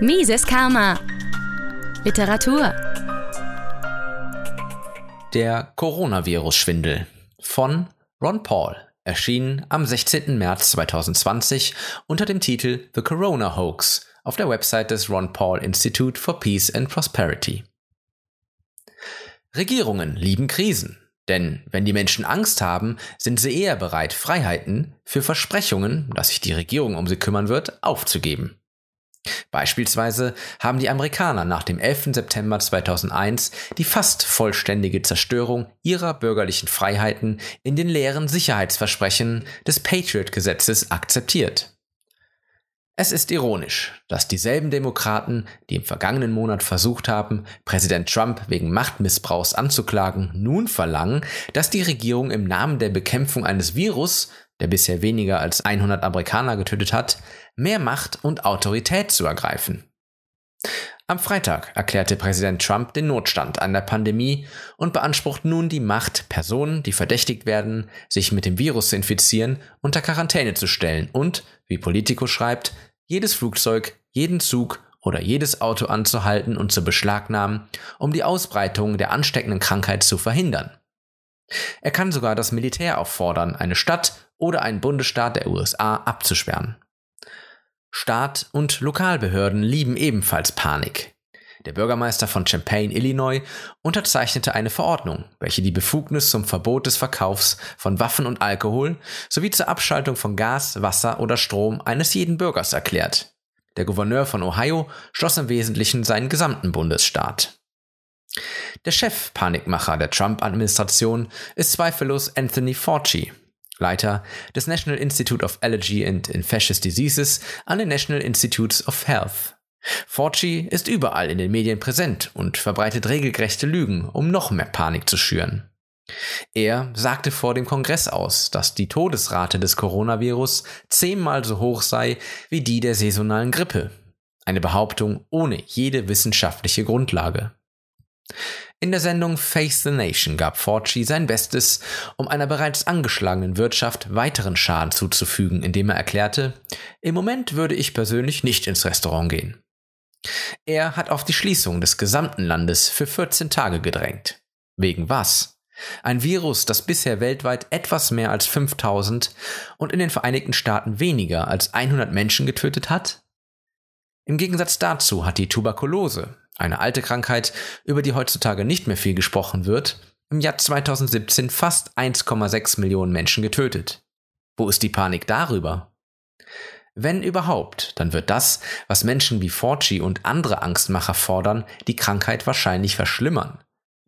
Mises Karma. Literatur. Der Coronavirus-Schwindel von Ron Paul erschien am 16. März 2020 unter dem Titel The Corona Hoax auf der Website des Ron Paul Institute for Peace and Prosperity. Regierungen lieben Krisen, denn wenn die Menschen Angst haben, sind sie eher bereit, Freiheiten für Versprechungen, dass sich die Regierung um sie kümmern wird, aufzugeben. Beispielsweise haben die Amerikaner nach dem 11. September 2001 die fast vollständige Zerstörung ihrer bürgerlichen Freiheiten in den leeren Sicherheitsversprechen des Patriot-Gesetzes akzeptiert. Es ist ironisch, dass dieselben Demokraten, die im vergangenen Monat versucht haben, Präsident Trump wegen Machtmissbrauchs anzuklagen, nun verlangen, dass die Regierung im Namen der Bekämpfung eines Virus, der bisher weniger als 100 Amerikaner getötet hat, mehr Macht und Autorität zu ergreifen. Am Freitag erklärte Präsident Trump den Notstand an der Pandemie und beansprucht nun die Macht, Personen, die verdächtigt werden, sich mit dem Virus zu infizieren, unter Quarantäne zu stellen und, wie Politico schreibt, jedes Flugzeug, jeden Zug oder jedes Auto anzuhalten und zu beschlagnahmen, um die Ausbreitung der ansteckenden Krankheit zu verhindern. Er kann sogar das Militär auffordern, eine Stadt oder einen Bundesstaat der USA abzusperren. Staat und Lokalbehörden lieben ebenfalls Panik. Der Bürgermeister von Champaign, Illinois, unterzeichnete eine Verordnung, welche die Befugnis zum Verbot des Verkaufs von Waffen und Alkohol sowie zur Abschaltung von Gas, Wasser oder Strom eines jeden Bürgers erklärt. Der Gouverneur von Ohio schloss im Wesentlichen seinen gesamten Bundesstaat. Der Chef-Panikmacher der Trump-Administration ist zweifellos Anthony Fauci, Leiter des National Institute of Allergy and Infectious Diseases an den National Institutes of Health. Fauci ist überall in den Medien präsent und verbreitet regelgerechte Lügen, um noch mehr Panik zu schüren. Er sagte vor dem Kongress aus, dass die Todesrate des Coronavirus zehnmal so hoch sei wie die der saisonalen Grippe. Eine Behauptung ohne jede wissenschaftliche Grundlage. In der Sendung Face the Nation gab Fauci sein Bestes, um einer bereits angeschlagenen Wirtschaft weiteren Schaden zuzufügen, indem er erklärte, im Moment würde ich persönlich nicht ins Restaurant gehen. Er hat auf die Schließung des gesamten Landes für 14 Tage gedrängt. Wegen was? Ein Virus, das bisher weltweit etwas mehr als 5000 und in den Vereinigten Staaten weniger als 100 Menschen getötet hat? Im Gegensatz dazu hat die Tuberkulose, eine alte Krankheit, über die heutzutage nicht mehr viel gesprochen wird, im Jahr 2017 fast 1,6 Millionen Menschen getötet. Wo ist die Panik darüber? Wenn überhaupt, dann wird das, was Menschen wie Fauci und andere Angstmacher fordern, die Krankheit wahrscheinlich verschlimmern.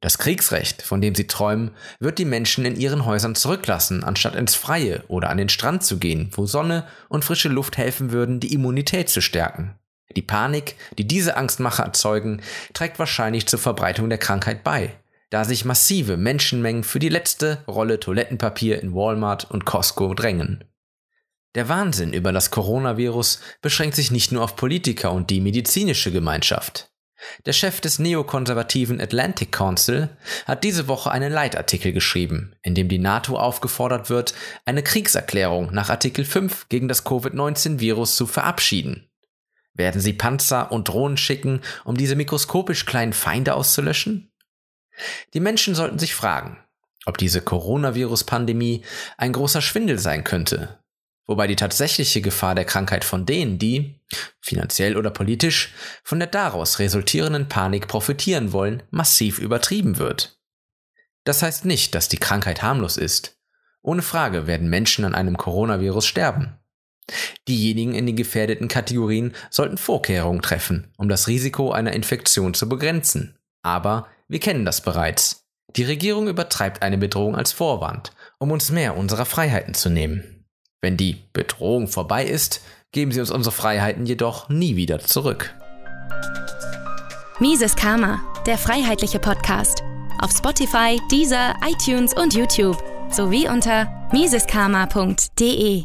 Das Kriegsrecht, von dem sie träumen, wird die Menschen in ihren Häusern zurücklassen, anstatt ins Freie oder an den Strand zu gehen, wo Sonne und frische Luft helfen würden, die Immunität zu stärken. Die Panik, die diese Angstmacher erzeugen, trägt wahrscheinlich zur Verbreitung der Krankheit bei, da sich massive Menschenmengen für die letzte Rolle Toilettenpapier in Walmart und Costco drängen. Der Wahnsinn über das Coronavirus beschränkt sich nicht nur auf Politiker und die medizinische Gemeinschaft. Der Chef des neokonservativen Atlantic Council hat diese Woche einen Leitartikel geschrieben, in dem die NATO aufgefordert wird, eine Kriegserklärung nach Artikel 5 gegen das Covid-19-Virus zu verabschieden. Werden sie Panzer und Drohnen schicken, um diese mikroskopisch kleinen Feinde auszulöschen? Die Menschen sollten sich fragen, ob diese Coronavirus-Pandemie ein großer Schwindel sein könnte, wobei die tatsächliche Gefahr der Krankheit von denen, die, finanziell oder politisch, von der daraus resultierenden Panik profitieren wollen, massiv übertrieben wird. Das heißt nicht, dass die Krankheit harmlos ist. Ohne Frage werden Menschen an einem Coronavirus sterben. Diejenigen in den gefährdeten Kategorien sollten Vorkehrungen treffen, um das Risiko einer Infektion zu begrenzen. Aber wir kennen das bereits. Die Regierung übertreibt eine Bedrohung als Vorwand, um uns mehr unserer Freiheiten zu nehmen. Wenn die Bedrohung vorbei ist, geben sie uns unsere Freiheiten jedoch nie wieder zurück. Mises Karma, der freiheitliche Podcast. Auf Spotify, Deezer, iTunes und YouTube sowie unter miseskarma.de.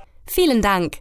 Vielen Dank!